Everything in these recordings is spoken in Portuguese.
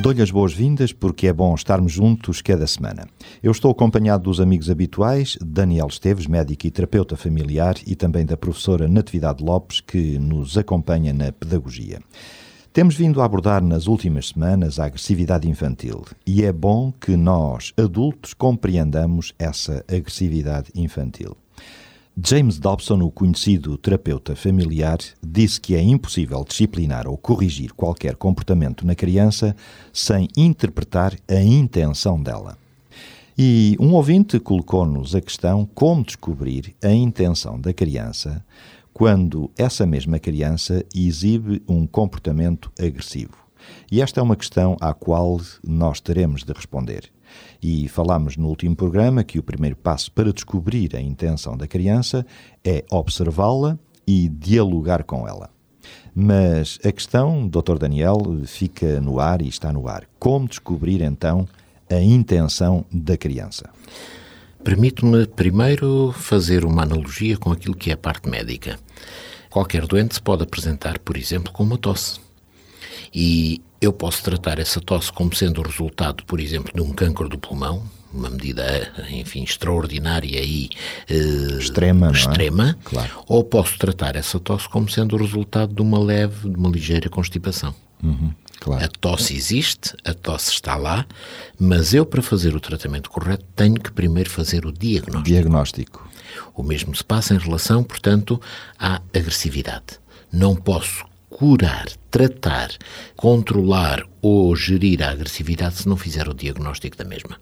Dou-lhe as boas-vindas porque é bom estarmos juntos cada semana. Eu estou acompanhado dos amigos habituais, Daniel Esteves, médico e terapeuta familiar, e também da professora Natividade Lopes, que nos acompanha na pedagogia. Temos vindo a abordar nas últimas semanas a agressividade infantil e é bom que nós, adultos, compreendamos essa agressividade infantil. James Dobson, o conhecido terapeuta familiar, disse que é impossível disciplinar ou corrigir qualquer comportamento na criança sem interpretar a intenção dela. E um ouvinte colocou-nos a questão como descobrir a intenção da criança quando essa mesma criança exibe um comportamento agressivo. E esta é uma questão à qual nós teremos de responder. E falámos no último programa que o primeiro passo para descobrir a intenção da criança é observá-la e dialogar com ela. Mas a questão, Dr. Daniel, fica no ar e está no ar. Como descobrir então a intenção da criança? Permito-me primeiro fazer uma analogia com aquilo que é a parte médica. Qualquer doente se pode apresentar, por exemplo, com uma tosse. E eu posso tratar essa tosse como sendo o resultado, por exemplo, de um câncer do pulmão, uma medida, enfim, extraordinária e uh, extrema, extrema é? claro. ou posso tratar essa tosse como sendo o resultado de uma leve, de uma ligeira constipação. Uhum, claro. A tosse existe, a tosse está lá, mas eu, para fazer o tratamento correto, tenho que primeiro fazer o diagnóstico. Diagnóstico. O mesmo se passa em relação, portanto, à agressividade. Não posso curar, tratar, controlar ou gerir a agressividade se não fizer o diagnóstico da mesma.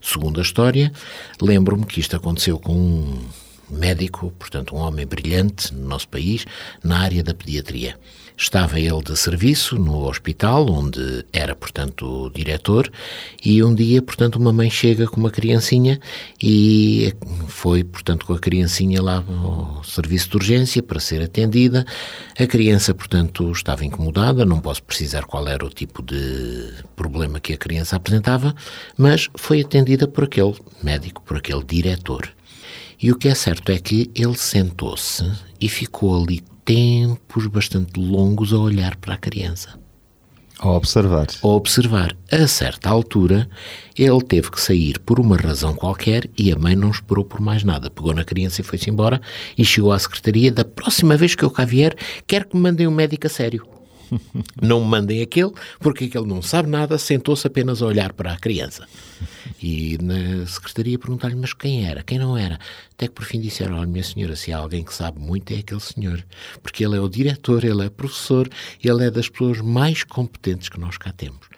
Segundo a história, lembro-me que isto aconteceu com um médico, portanto, um homem brilhante no nosso país, na área da pediatria. Estava ele de serviço no hospital, onde era, portanto, diretor, e um dia, portanto, uma mãe chega com uma criancinha e foi, portanto, com a criancinha lá ao serviço de urgência para ser atendida. A criança, portanto, estava incomodada, não posso precisar qual era o tipo de problema que a criança apresentava, mas foi atendida por aquele médico, por aquele diretor. E o que é certo é que ele sentou-se e ficou ali tempos bastante longos a olhar para a criança. A observar. A observar. A certa altura, ele teve que sair por uma razão qualquer e a mãe não esperou por mais nada. Pegou na criança e foi-se embora e chegou à secretaria. Da próxima vez que eu cá vier, quero que me mandem um médico a sério. Não me mandem aquele, porque aquele não sabe nada, sentou-se apenas a olhar para a criança. E na secretaria perguntaram-lhe, mas quem era, quem não era? Até que por fim disseram, olha, minha senhora, se há alguém que sabe muito é aquele senhor, porque ele é o diretor, ele é professor, ele é das pessoas mais competentes que nós cá temos.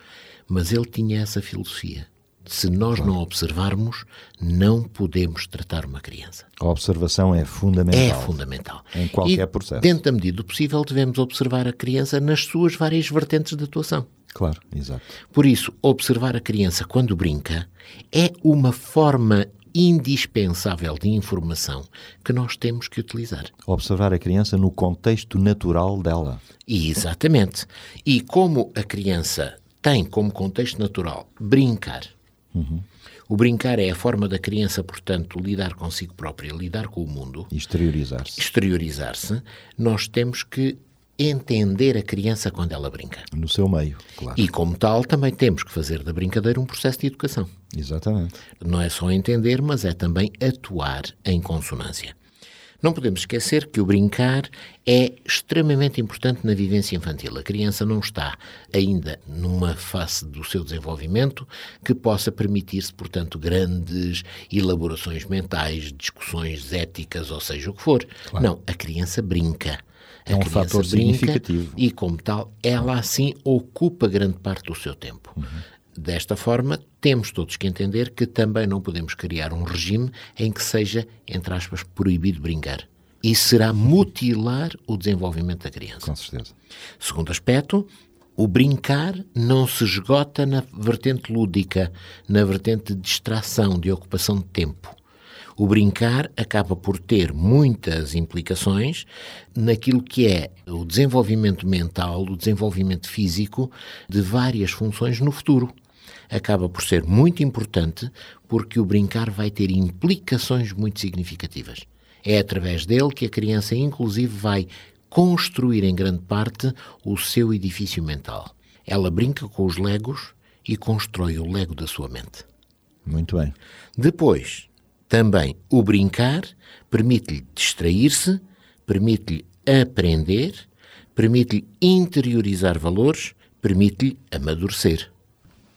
Mas ele tinha essa filosofia se nós não observarmos, não podemos tratar uma criança. A observação é fundamental. É fundamental. Em qualquer e, processo. Dentro da medida do possível, devemos observar a criança nas suas várias vertentes de atuação. Claro, exato. Por isso, observar a criança quando brinca é uma forma indispensável de informação que nós temos que utilizar. Observar a criança no contexto natural dela. Exatamente. E como a criança tem como contexto natural brincar, Uhum. O brincar é a forma da criança, portanto, lidar consigo própria, lidar com o mundo. Exteriorizar-se. Exteriorizar-se. Nós temos que entender a criança quando ela brinca. No seu meio, claro. E, como tal, também temos que fazer da brincadeira um processo de educação. Exatamente. Não é só entender, mas é também atuar em consonância. Não podemos esquecer que o brincar é extremamente importante na vivência infantil. A criança não está ainda numa fase do seu desenvolvimento que possa permitir-se, portanto, grandes elaborações mentais, discussões éticas, ou seja o que for. Claro. Não, a criança brinca. A é um fator significativo. E, como tal, ela assim ocupa grande parte do seu tempo. Uhum. Desta forma, temos todos que entender que também não podemos criar um regime em que seja, entre aspas, proibido brincar. Isso será mutilar o desenvolvimento da criança. Com certeza. Segundo aspecto, o brincar não se esgota na vertente lúdica, na vertente de distração, de ocupação de tempo. O brincar acaba por ter muitas implicações naquilo que é o desenvolvimento mental, o desenvolvimento físico de várias funções no futuro. Acaba por ser muito importante porque o brincar vai ter implicações muito significativas. É através dele que a criança, inclusive, vai construir em grande parte o seu edifício mental. Ela brinca com os legos e constrói o lego da sua mente. Muito bem. Depois, também o brincar permite-lhe distrair-se, permite-lhe aprender, permite-lhe interiorizar valores, permite-lhe amadurecer.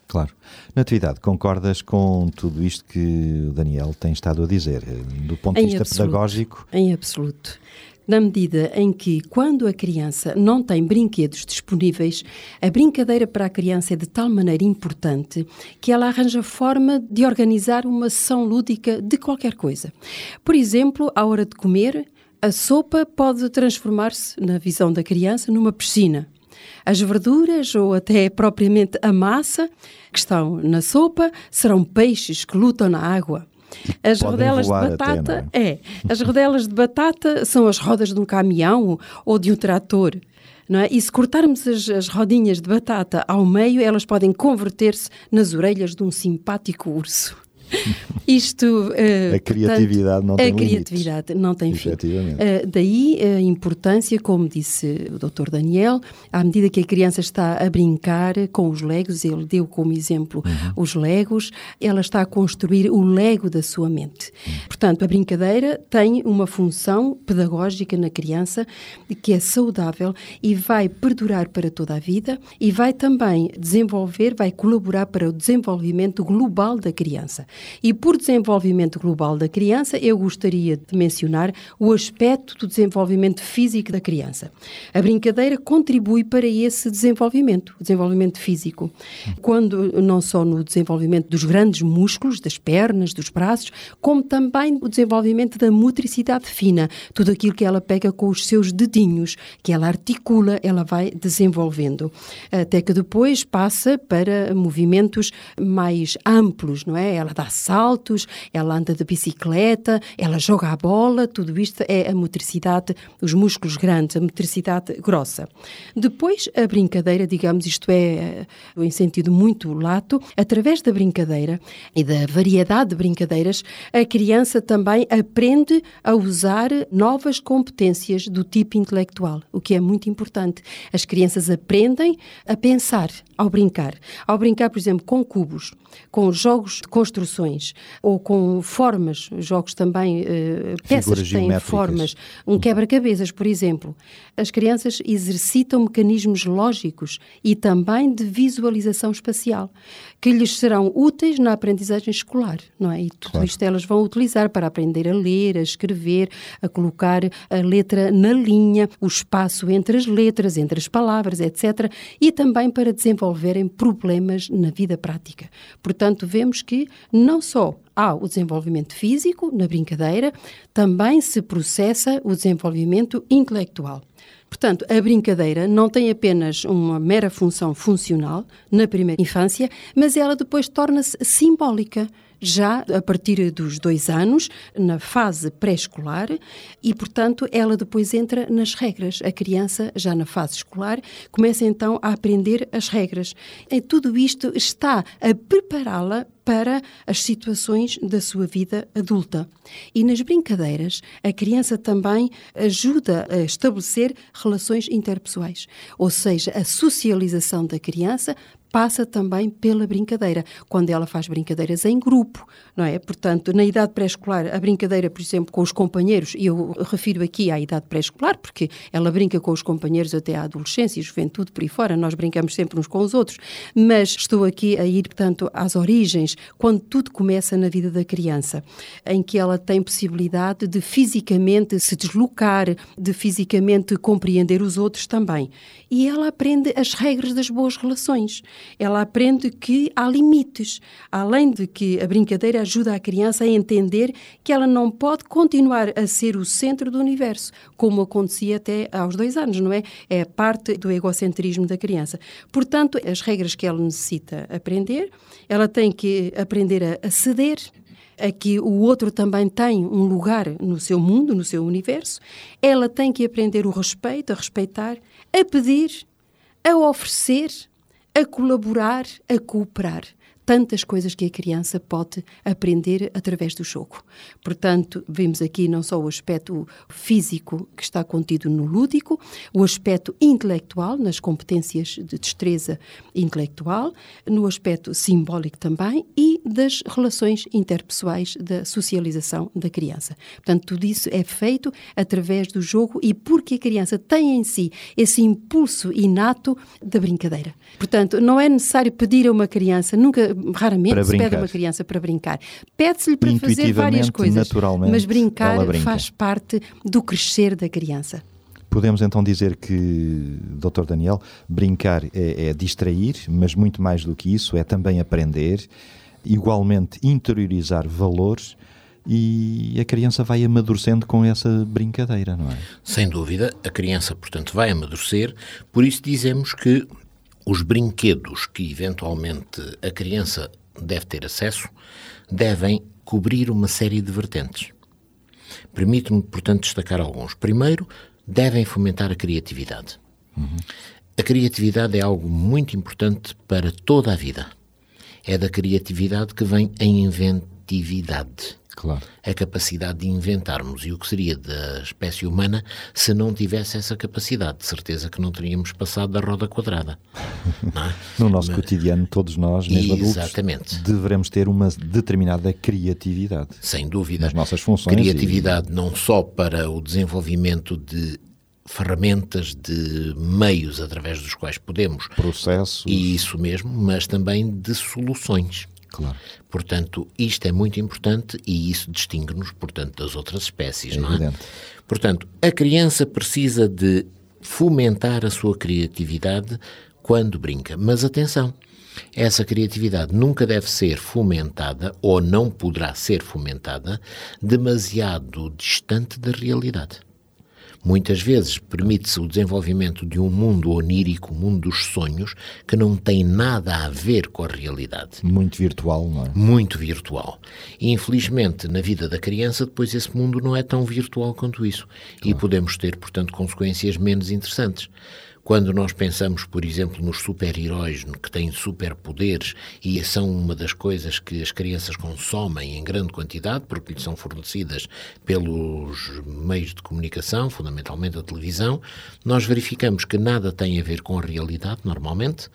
Claro. Natividade, concordas com tudo isto que o Daniel tem estado a dizer, do ponto de em vista absoluto, pedagógico? Em absoluto. Na medida em que, quando a criança não tem brinquedos disponíveis, a brincadeira para a criança é de tal maneira importante que ela arranja forma de organizar uma sessão lúdica de qualquer coisa. Por exemplo, à hora de comer, a sopa pode transformar-se, na visão da criança, numa piscina. As verduras ou até propriamente a massa que estão na sopa serão peixes que lutam na água. As rodelas de batata, até, é? é, as rodelas de batata são as rodas de um caminhão ou de um trator. Não é? E se cortarmos as, as rodinhas de batata ao meio, elas podem converter-se nas orelhas de um simpático urso. Isto. Uh, a criatividade portanto, não tem A criatividade não tem fim. Uh, daí a importância, como disse o Dr. Daniel, à medida que a criança está a brincar com os legos, ele deu como exemplo uhum. os legos, ela está a construir o lego da sua mente. Uhum. Portanto, a brincadeira tem uma função pedagógica na criança que é saudável e vai perdurar para toda a vida e vai também desenvolver, vai colaborar para o desenvolvimento global da criança. E por desenvolvimento global da criança, eu gostaria de mencionar o aspecto do desenvolvimento físico da criança. A brincadeira contribui para esse desenvolvimento, desenvolvimento físico. Quando não só no desenvolvimento dos grandes músculos, das pernas, dos braços, como também o desenvolvimento da motricidade fina, tudo aquilo que ela pega com os seus dedinhos, que ela articula, ela vai desenvolvendo, até que depois passa para movimentos mais amplos, não é? Ela dá saltos, ela anda de bicicleta, ela joga a bola, tudo isto é a motricidade, os músculos grandes, a motricidade grossa. Depois, a brincadeira, digamos, isto é em sentido muito lato, através da brincadeira e da variedade de brincadeiras, a criança também aprende a usar novas competências do tipo intelectual, o que é muito importante. As crianças aprendem a pensar ao brincar. Ao brincar, por exemplo, com cubos, com jogos de construções ou com formas, jogos também, uh, peças que têm formas, um quebra-cabeças, por exemplo. As crianças exercitam mecanismos lógicos e também de visualização espacial, que lhes serão úteis na aprendizagem escolar, não é? E tudo claro. isto elas vão utilizar para aprender a ler, a escrever, a colocar a letra na linha, o espaço entre as letras, entre as palavras, etc. E também para desenvolverem problemas na vida prática. Portanto, vemos que não só há o desenvolvimento físico na brincadeira, também se processa o desenvolvimento intelectual. Portanto, a brincadeira não tem apenas uma mera função funcional na primeira infância, mas ela depois torna-se simbólica já a partir dos dois anos, na fase pré-escolar, e, portanto, ela depois entra nas regras. A criança, já na fase escolar, começa então a aprender as regras. E tudo isto está a prepará-la para as situações da sua vida adulta. E nas brincadeiras, a criança também ajuda a estabelecer relações interpessoais, ou seja, a socialização da criança passa também pela brincadeira, quando ela faz brincadeiras em grupo, não é? Portanto, na idade pré-escolar, a brincadeira, por exemplo, com os companheiros, e eu refiro aqui à idade pré-escolar, porque ela brinca com os companheiros até à adolescência e juventude por aí fora, nós brincamos sempre uns com os outros, mas estou aqui a ir, portanto, às origens, quando tudo começa na vida da criança, em que ela tem possibilidade de fisicamente se deslocar, de fisicamente compreender os outros também. E ela aprende as regras das boas relações ela aprende que há limites, além de que a brincadeira ajuda a criança a entender que ela não pode continuar a ser o centro do universo, como acontecia até aos dois anos, não é? É parte do egocentrismo da criança. Portanto, as regras que ela necessita aprender, ela tem que aprender a ceder, a que o outro também tem um lugar no seu mundo, no seu universo, ela tem que aprender o respeito, a respeitar, a pedir, a oferecer, a colaborar, a cooperar tantas coisas que a criança pode aprender através do jogo. Portanto, vemos aqui não só o aspecto físico que está contido no lúdico, o aspecto intelectual, nas competências de destreza intelectual, no aspecto simbólico também e das relações interpessoais da socialização da criança. Portanto, tudo isso é feito através do jogo e porque a criança tem em si esse impulso inato da brincadeira. Portanto, não é necessário pedir a uma criança, nunca raramente se pede a uma criança para brincar. Pede-se-lhe para fazer várias coisas, mas brincar brinca. faz parte do crescer da criança. Podemos então dizer que, Dr. Daniel, brincar é, é distrair, mas muito mais do que isso, é também aprender, igualmente interiorizar valores e a criança vai amadurecendo com essa brincadeira, não é? Sem dúvida, a criança, portanto, vai amadurecer, por isso dizemos que os brinquedos que eventualmente a criança deve ter acesso devem cobrir uma série de vertentes. Permito-me, portanto, destacar alguns. Primeiro, devem fomentar a criatividade. Uhum. A criatividade é algo muito importante para toda a vida. É da criatividade que vem a inventividade. Claro. A capacidade de inventarmos. E o que seria da espécie humana se não tivesse essa capacidade? De certeza que não teríamos passado da roda quadrada. É? no nosso Mas, cotidiano, todos nós, mesmo exatamente. adultos, devemos ter uma determinada criatividade. Sem dúvida. Nas nossas funções. Criatividade e... não só para o desenvolvimento de ferramentas de meios através dos quais podemos processos e isso mesmo, mas também de soluções. Claro. Portanto, isto é muito importante e isso distingue-nos, portanto, das outras espécies, é não é? Portanto, a criança precisa de fomentar a sua criatividade quando brinca. Mas atenção, essa criatividade nunca deve ser fomentada ou não poderá ser fomentada demasiado distante da realidade. Muitas vezes permite-se o desenvolvimento de um mundo onírico, um mundo dos sonhos, que não tem nada a ver com a realidade. Muito virtual, não é? Muito virtual. E, infelizmente, na vida da criança, depois esse mundo não é tão virtual quanto isso. Claro. E podemos ter, portanto, consequências menos interessantes. Quando nós pensamos, por exemplo, nos super-heróis que têm superpoderes e são uma das coisas que as crianças consomem em grande quantidade, porque lhes são fornecidas pelos meios de comunicação, fundamentalmente a televisão, nós verificamos que nada tem a ver com a realidade, normalmente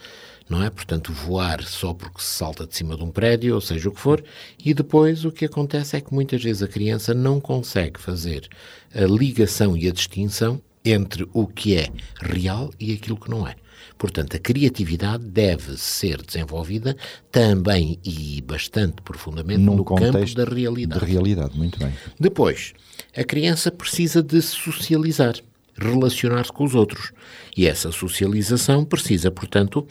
não é? Portanto, voar só porque se salta de cima de um prédio, ou seja o que for, e depois o que acontece é que muitas vezes a criança não consegue fazer a ligação e a distinção entre o que é real e aquilo que não é. Portanto, a criatividade deve ser desenvolvida também e bastante profundamente Num no campo da realidade. De realidade, muito bem. Depois, a criança precisa de socializar, relacionar-se com os outros. E essa socialização precisa, portanto,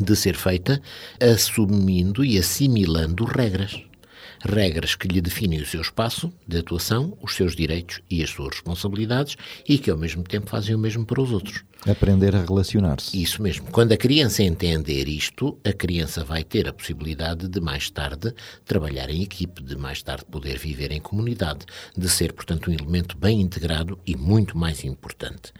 de ser feita assumindo e assimilando regras regras que lhe definem o seu espaço de atuação, os seus direitos e as suas responsabilidades e que ao mesmo tempo fazem o mesmo para os outros. Aprender a relacionar-se. Isso mesmo. Quando a criança entender isto, a criança vai ter a possibilidade de mais tarde trabalhar em equipe, de mais tarde poder viver em comunidade, de ser, portanto, um elemento bem integrado e muito mais importante.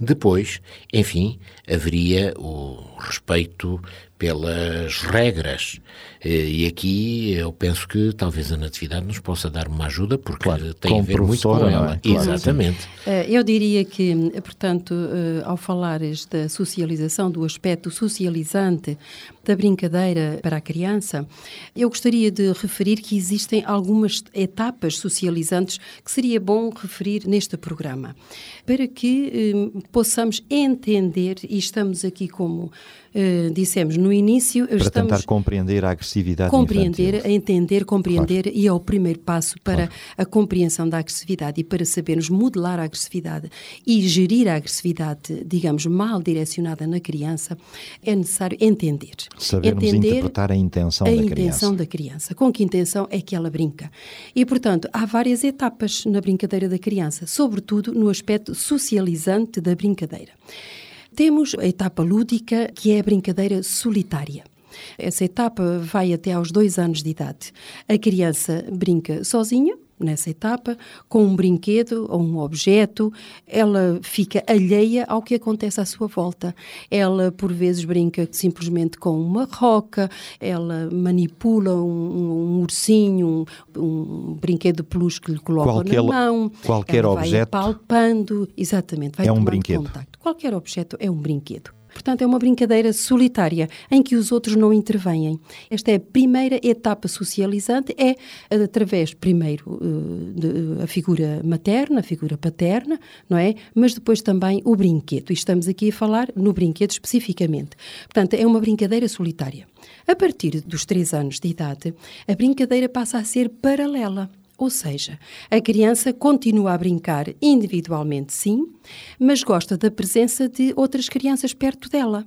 Depois, enfim, haveria o respeito pelas regras. E aqui eu penso que talvez a Natividade nos possa dar uma ajuda, porque claro, tem a ver muito com ela. É? Exatamente. Eh, eu diria que, portanto, eh, ao falares da socialização, do aspecto socializante da brincadeira para a criança, eu gostaria de referir que existem algumas etapas socializantes que seria bom referir neste programa, para que eh, possamos entender, e estamos aqui como uh, dissemos no início. Para estamos tentar compreender a agressividade Compreender, infantil. entender, compreender, claro. e é o primeiro passo para claro. a compreensão da agressividade e para sabermos modelar a agressividade e gerir a agressividade, digamos, mal direcionada na criança, é necessário entender. Sabermos entender interpretar a intenção a da criança. A intenção da criança. Com que intenção é que ela brinca. E, portanto, há várias etapas na brincadeira da criança, sobretudo no aspecto socializante da brincadeira. Temos a etapa lúdica, que é a brincadeira solitária. Essa etapa vai até aos dois anos de idade. A criança brinca sozinha, nessa etapa, com um brinquedo ou um objeto, ela fica alheia ao que acontece à sua volta. Ela, por vezes, brinca simplesmente com uma roca, ela manipula um, um ursinho, um, um, brinquedo de peluche que lhe coloca qualquer, na mão. Qualquer ela objeto. Vai palpando, exatamente, vai é um brinquedo. Contacto. Qualquer objeto é um brinquedo. Portanto, é uma brincadeira solitária em que os outros não intervêm. Esta é a primeira etapa socializante, é através, primeiro, eh, a figura materna, a figura paterna, não é? Mas depois também o brinquedo. E estamos aqui a falar no brinquedo especificamente. Portanto, é uma brincadeira solitária. A partir dos três anos de idade, a brincadeira passa a ser paralela. Ou seja, a criança continua a brincar individualmente, sim, mas gosta da presença de outras crianças perto dela.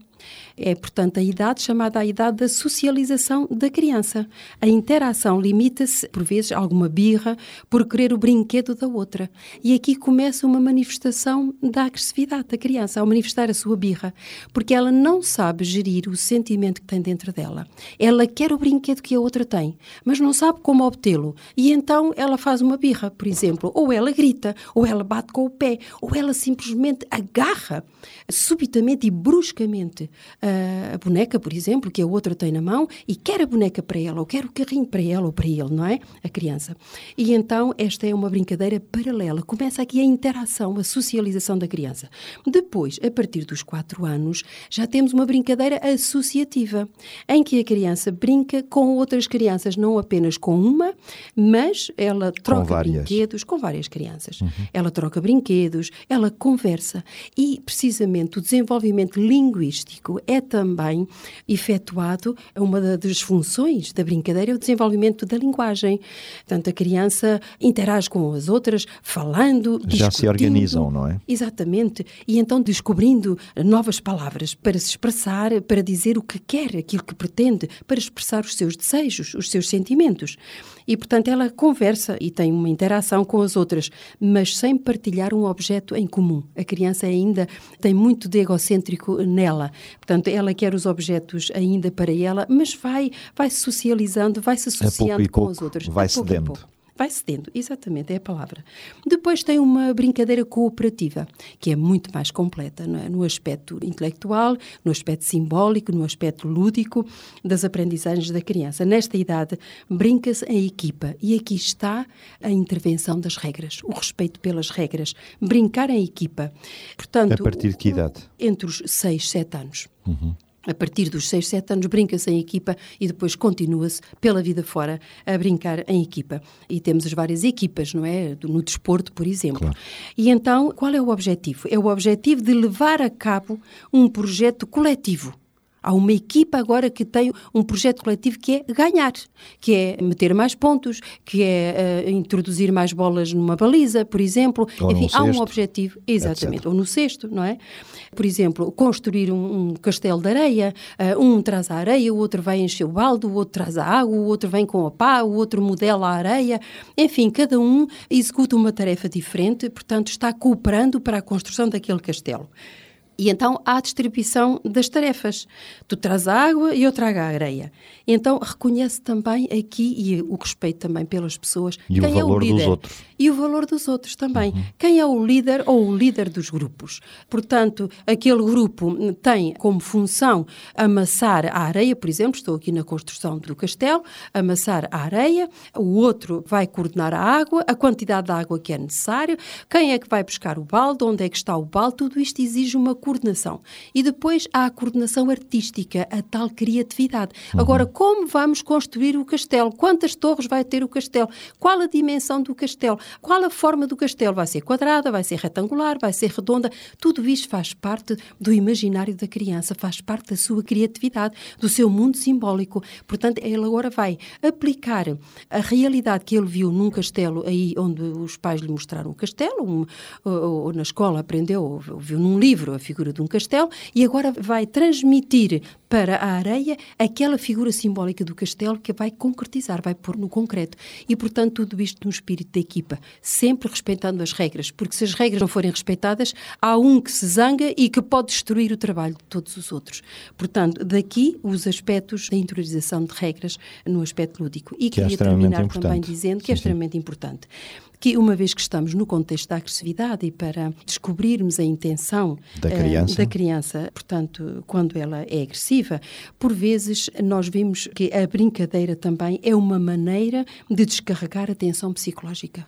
É, portanto, a idade chamada a idade da socialização da criança. A interação limita-se, por vezes, a alguma birra por querer o brinquedo da outra. E aqui começa uma manifestação da agressividade da criança, ao manifestar a sua birra, porque ela não sabe gerir o sentimento que tem dentro dela. Ela quer o brinquedo que a outra tem, mas não sabe como obtê-lo. E então ela faz uma birra, por exemplo, ou ela grita, ou ela bate com o pé, ou ela simplesmente agarra subitamente e bruscamente a boneca, por exemplo, que a outra tem na mão e quer a boneca para ela, ou quer o carrinho para ela ou para ele, não é? A criança. E então esta é uma brincadeira paralela. Começa aqui a interação, a socialização da criança. Depois, a partir dos quatro anos, já temos uma brincadeira associativa, em que a criança brinca com outras crianças, não apenas com uma, mas ela troca brinquedos com várias crianças. Uhum. Ela troca brinquedos, ela conversa e precisamente o desenvolvimento linguístico é também efetuado, uma das funções da brincadeira é o desenvolvimento da linguagem. Portanto, a criança interage com as outras, falando, Já se organizam, não é? Exatamente. E então descobrindo novas palavras para se expressar, para dizer o que quer, aquilo que pretende, para expressar os seus desejos, os seus sentimentos. E, portanto, ela conversa e tem uma interação com as outras, mas sem partilhar um objeto em comum. A criança ainda tem muito de egocêntrico nela. Portanto, ela quer os objetos ainda para ela, mas vai, vai se socializando, vai se associando com as outras. Vai cedendo. Vai cedendo, exatamente, é a palavra. Depois tem uma brincadeira cooperativa, que é muito mais completa, é? no aspecto intelectual, no aspecto simbólico, no aspecto lúdico das aprendizagens da criança. Nesta idade, brinca-se em equipa e aqui está a intervenção das regras, o respeito pelas regras, brincar em equipa. Portanto, a partir de que idade? Entre os 6, 7 anos. Uhum a partir dos 6, 7 anos, brinca-se em equipa e depois continua-se pela vida fora a brincar em equipa. E temos as várias equipas, não é? No desporto, por exemplo. Claro. E então, qual é o objetivo? É o objetivo de levar a cabo um projeto coletivo Há uma equipa agora que tem um projeto coletivo que é ganhar, que é meter mais pontos, que é uh, introduzir mais bolas numa baliza, por exemplo. Ou Enfim, há um objetivo, exatamente, etc. ou no cesto, não é? Por exemplo, construir um, um castelo de areia, uh, um traz a areia, o outro vai encher o balde, o outro traz a água, o outro vem com a pá, o outro modela a areia. Enfim, cada um executa uma tarefa diferente, portanto, está cooperando para a construção daquele castelo. E então há a distribuição das tarefas. Tu traz a água e eu trago a areia. Então reconhece também aqui, e o respeito também pelas pessoas, e quem o valor é o líder. Dos outros. E o valor dos outros também. Uhum. Quem é o líder ou o líder dos grupos. Portanto, aquele grupo tem como função amassar a areia, por exemplo, estou aqui na construção do castelo, amassar a areia, o outro vai coordenar a água, a quantidade de água que é necessário, quem é que vai buscar o balde, onde é que está o balde, tudo isto exige uma coordenação. E depois há a coordenação artística, a tal criatividade. Uhum. Agora, como vamos construir o castelo? Quantas torres vai ter o castelo? Qual a dimensão do castelo? Qual a forma do castelo? Vai ser quadrada, vai ser retangular, vai ser redonda? Tudo isto faz parte do imaginário da criança, faz parte da sua criatividade, do seu mundo simbólico. Portanto, ele agora vai aplicar a realidade que ele viu num castelo aí onde os pais lhe mostraram o castelo, um, ou, ou, na escola aprendeu, ou viu num livro a figura de um castelo, e agora vai transmitir para a areia aquela figura simbólica do castelo que vai concretizar, vai pôr no concreto. E, portanto, tudo isto no espírito da equipa, sempre respeitando as regras, porque se as regras não forem respeitadas, há um que se zanga e que pode destruir o trabalho de todos os outros. Portanto, daqui os aspectos da interiorização de regras no aspecto lúdico. E que é queria é terminar importante. também dizendo que é extremamente sim. importante que uma vez que estamos no contexto da agressividade e para descobrirmos a intenção da criança, uh, da criança portanto, quando ela é agressiva, por vezes nós vimos que a brincadeira também é uma maneira de descarregar a tensão psicológica.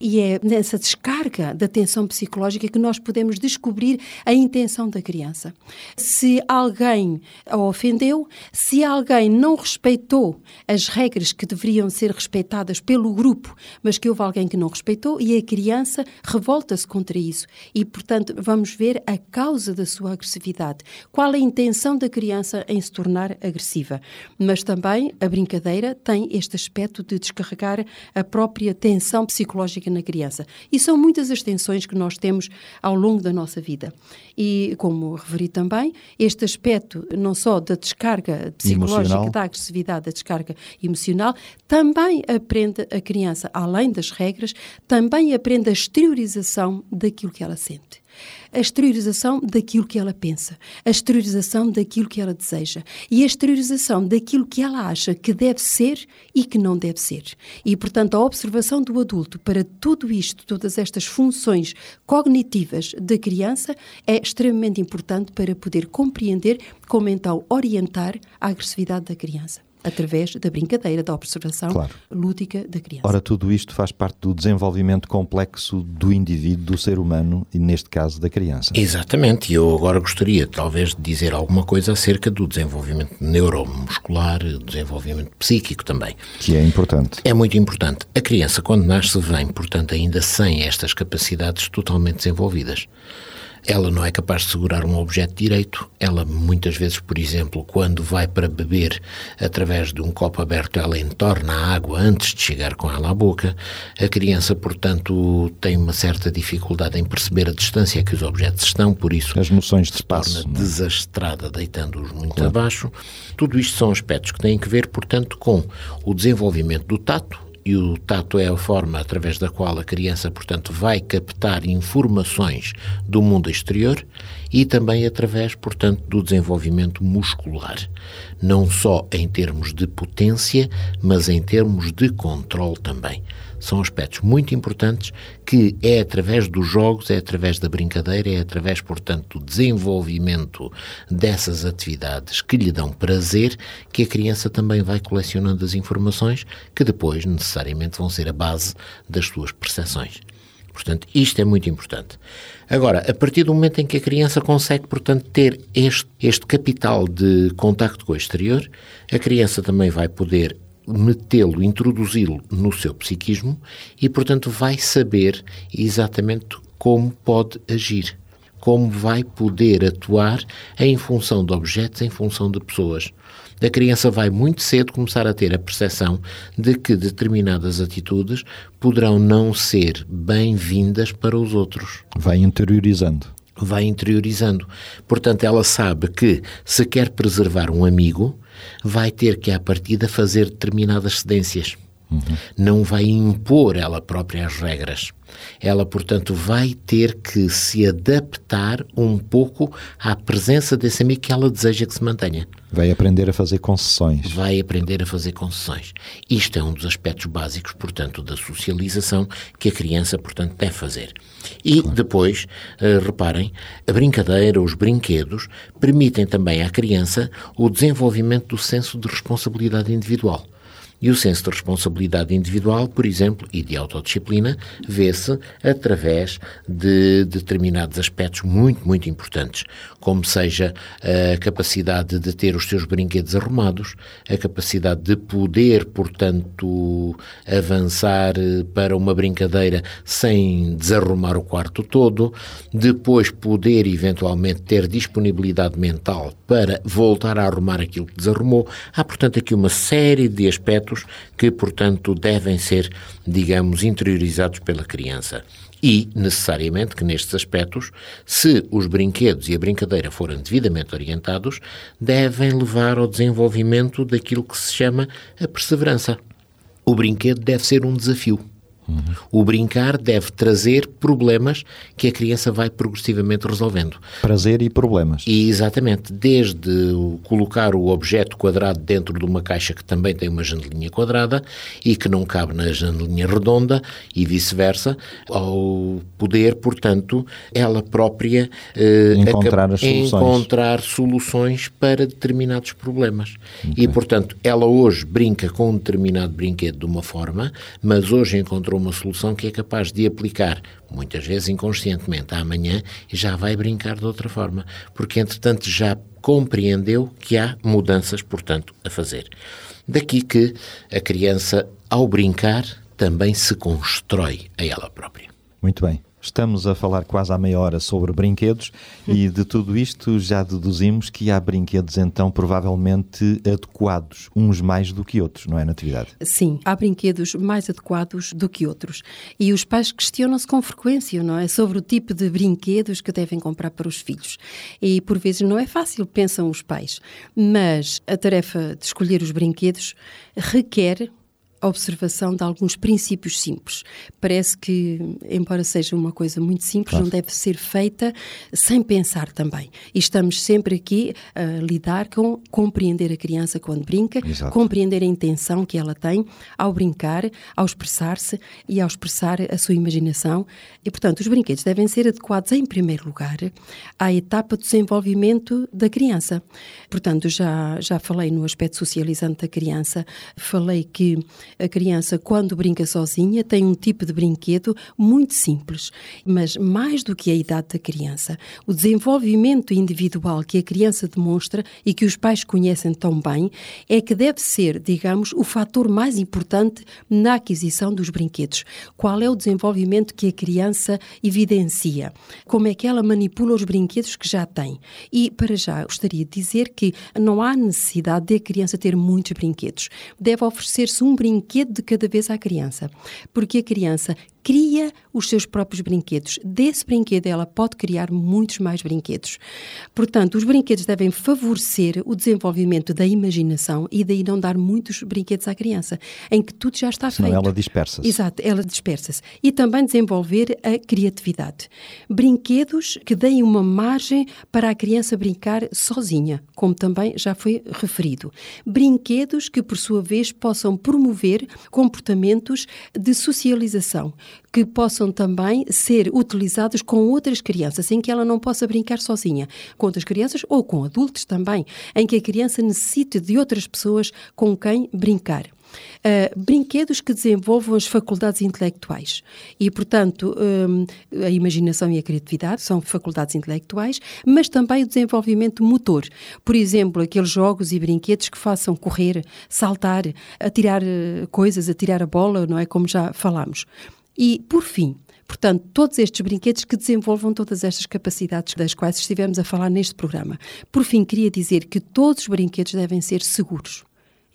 E é nessa descarga da tensão psicológica que nós podemos descobrir a intenção da criança. Se alguém a ofendeu, se alguém não respeitou as regras que deveriam ser respeitadas pelo grupo, mas que houve alguém que não respeitou e a criança revolta-se contra isso. E, portanto, vamos ver a causa da sua agressividade. Qual a intenção da criança em se tornar agressiva? Mas também a brincadeira tem este aspecto de descarregar a própria tensão psicológica psicológica na criança. E são muitas as tensões que nós temos ao longo da nossa vida. E, como referi também, este aspecto não só da descarga psicológica, emocional. da agressividade, da descarga emocional, também aprende a criança, além das regras, também aprende a exteriorização daquilo que ela sente a exteriorização daquilo que ela pensa, a exteriorização daquilo que ela deseja e a exteriorização daquilo que ela acha que deve ser e que não deve ser. E, portanto, a observação do adulto para tudo isto, todas estas funções cognitivas da criança, é extremamente importante para poder compreender como então orientar a agressividade da criança através da brincadeira, da observação claro. lúdica da criança. Ora, tudo isto faz parte do desenvolvimento complexo do indivíduo, do ser humano e, neste caso, da criança. Exatamente, e eu agora gostaria talvez de dizer alguma coisa acerca do desenvolvimento neuromuscular, desenvolvimento psíquico também. Que é importante. É muito importante. A criança, quando nasce, vem, portanto, ainda sem estas capacidades totalmente desenvolvidas. Ela não é capaz de segurar um objeto direito. Ela, muitas vezes, por exemplo, quando vai para beber através de um copo aberto, ela entorna a água antes de chegar com ela à boca. A criança, portanto, tem uma certa dificuldade em perceber a distância que os objetos estão, por isso as noções de espaço torna é? desastrada, deitando-os muito claro. abaixo. Tudo isto são aspectos que têm que ver, portanto, com o desenvolvimento do tato, e o tato é a forma através da qual a criança, portanto, vai captar informações do mundo exterior e também através, portanto, do desenvolvimento muscular, não só em termos de potência, mas em termos de controle também são aspectos muito importantes que é através dos jogos, é através da brincadeira, é através, portanto, do desenvolvimento dessas atividades que lhe dão prazer, que a criança também vai colecionando as informações que depois necessariamente vão ser a base das suas percepções. Portanto, isto é muito importante. Agora, a partir do momento em que a criança consegue, portanto, ter este, este capital de contacto com o exterior, a criança também vai poder metê-lo, introduzi-lo no seu psiquismo e, portanto, vai saber exatamente como pode agir, como vai poder atuar em função de objetos, em função de pessoas. A criança vai muito cedo começar a ter a percepção de que determinadas atitudes poderão não ser bem-vindas para os outros. Vai interiorizando vai interiorizando. Portanto, ela sabe que se quer preservar um amigo, vai ter que, à partida, fazer determinadas cedências. Uhum. Não vai impor ela própria as regras. Ela, portanto, vai ter que se adaptar um pouco à presença desse amigo que ela deseja que se mantenha. Vai aprender a fazer concessões. Vai aprender a fazer concessões. Isto é um dos aspectos básicos, portanto, da socialização que a criança, portanto, deve fazer. E claro. depois, uh, reparem, a brincadeira, os brinquedos, permitem também à criança o desenvolvimento do senso de responsabilidade individual. E o senso de responsabilidade individual, por exemplo, e de autodisciplina, vê-se através de determinados aspectos muito, muito importantes, como seja a capacidade de ter os seus brinquedos arrumados, a capacidade de poder, portanto, avançar para uma brincadeira sem desarrumar o quarto todo, depois poder eventualmente ter disponibilidade mental para voltar a arrumar aquilo que desarrumou. Há, portanto, aqui uma série de aspectos aspectos que, portanto, devem ser, digamos, interiorizados pela criança. E, necessariamente, que nestes aspectos, se os brinquedos e a brincadeira forem devidamente orientados, devem levar ao desenvolvimento daquilo que se chama a perseverança. O brinquedo deve ser um desafio. Uhum. O brincar deve trazer problemas que a criança vai progressivamente resolvendo. Prazer e problemas. E exatamente, desde colocar o objeto quadrado dentro de uma caixa que também tem uma janelinha quadrada e que não cabe na janelinha redonda e vice-versa, ao poder, portanto, ela própria eh, encontrar, as soluções. encontrar soluções para determinados problemas. Okay. E, portanto, ela hoje brinca com um determinado brinquedo de uma forma, mas hoje encontrou uma solução que é capaz de aplicar, muitas vezes inconscientemente, amanhã e já vai brincar de outra forma, porque entretanto já compreendeu que há mudanças, portanto, a fazer. Daqui que a criança, ao brincar, também se constrói a ela própria. Muito bem. Estamos a falar quase há meia hora sobre brinquedos e de tudo isto já deduzimos que há brinquedos então provavelmente adequados, uns mais do que outros, não é, Natividade? Sim, há brinquedos mais adequados do que outros. E os pais questionam-se com frequência, não é, sobre o tipo de brinquedos que devem comprar para os filhos. E por vezes não é fácil, pensam os pais. Mas a tarefa de escolher os brinquedos requer a observação de alguns princípios simples. Parece que, embora seja uma coisa muito simples, claro. não deve ser feita sem pensar também. E estamos sempre aqui a lidar com compreender a criança quando brinca, Exato. compreender a intenção que ela tem ao brincar, ao expressar-se e ao expressar a sua imaginação. E, portanto, os brinquedos devem ser adequados, em primeiro lugar, à etapa de desenvolvimento da criança. Portanto, já, já falei no aspecto socializante da criança, falei que a criança, quando brinca sozinha, tem um tipo de brinquedo muito simples, mas mais do que a idade da criança, o desenvolvimento individual que a criança demonstra e que os pais conhecem tão bem é que deve ser, digamos, o fator mais importante na aquisição dos brinquedos. Qual é o desenvolvimento que a criança evidencia? Como é que ela manipula os brinquedos que já tem? E, para já, gostaria de dizer que não há necessidade de a criança ter muitos brinquedos. Deve oferecer-se um brinquedo brinquedo de cada vez à criança, porque a criança cria os seus próprios brinquedos. Desse brinquedo, ela pode criar muitos mais brinquedos. Portanto, os brinquedos devem favorecer o desenvolvimento da imaginação e daí não dar muitos brinquedos à criança, em que tudo já está Senão feito. ela dispersa-se. Exato, ela dispersa-se. E também desenvolver a criatividade. Brinquedos que deem uma margem para a criança brincar sozinha, como também já foi referido. Brinquedos que, por sua vez, possam promover comportamentos de socialização, que possam também ser utilizados com outras crianças, em que ela não possa brincar sozinha, com outras crianças ou com adultos também, em que a criança necessite de outras pessoas com quem brincar. Uh, brinquedos que desenvolvam as faculdades intelectuais. E, portanto, um, a imaginação e a criatividade são faculdades intelectuais, mas também o desenvolvimento motor. Por exemplo, aqueles jogos e brinquedos que façam correr, saltar, atirar uh, coisas, atirar a bola, não é? Como já falámos. E, por fim, Portanto, todos estes brinquedos que desenvolvam todas estas capacidades das quais estivemos a falar neste programa. Por fim, queria dizer que todos os brinquedos devem ser seguros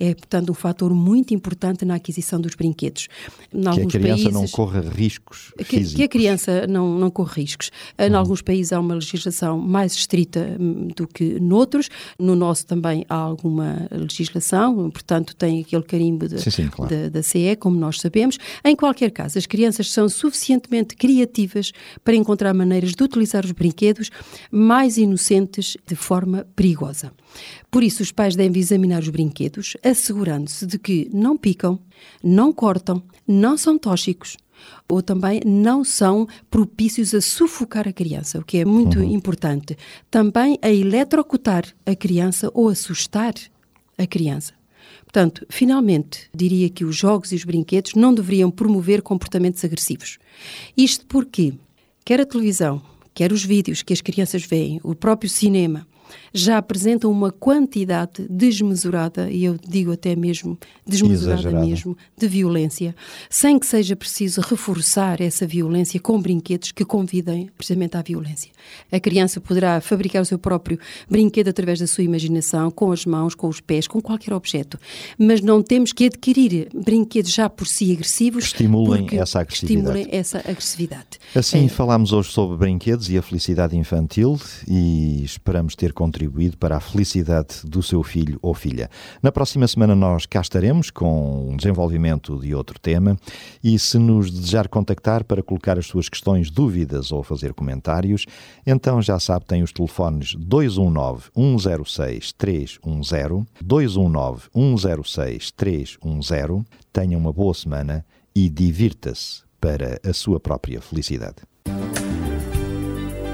é, portanto, um fator muito importante na aquisição dos brinquedos. Em que a criança países, não corra riscos que, físicos. Que a criança não, não corra riscos. Em uhum. alguns países há uma legislação mais estrita hum, do que noutros. No nosso também há alguma legislação, portanto, tem aquele carimbo de, sim, sim, claro. da, da CE, como nós sabemos. Em qualquer caso, as crianças são suficientemente criativas para encontrar maneiras de utilizar os brinquedos mais inocentes de forma perigosa. Por isso, os pais devem examinar os brinquedos, assegurando-se de que não picam, não cortam, não são tóxicos ou também não são propícios a sufocar a criança, o que é muito uhum. importante. Também a eletrocutar a criança ou assustar a criança. Portanto, finalmente, diria que os jogos e os brinquedos não deveriam promover comportamentos agressivos. Isto porque, quer a televisão, quer os vídeos que as crianças veem, o próprio cinema, já apresentam uma quantidade desmesurada, e eu digo até mesmo desmesurada Exagerada. mesmo, de violência, sem que seja preciso reforçar essa violência com brinquedos que convidem precisamente à violência. A criança poderá fabricar o seu próprio brinquedo através da sua imaginação, com as mãos, com os pés, com qualquer objeto, mas não temos que adquirir brinquedos já por si agressivos que estimulem essa agressividade. Estimulem essa agressividade. Assim, é. falámos hoje sobre brinquedos e a felicidade infantil e esperamos ter contribuído para a felicidade do seu filho ou filha. Na próxima semana nós cá estaremos com um desenvolvimento de outro tema e se nos desejar contactar para colocar as suas questões, dúvidas ou fazer comentários, então já sabe, tem os telefones 219 106 310, 219 106 310. Tenha uma boa semana e divirta-se para a sua própria felicidade.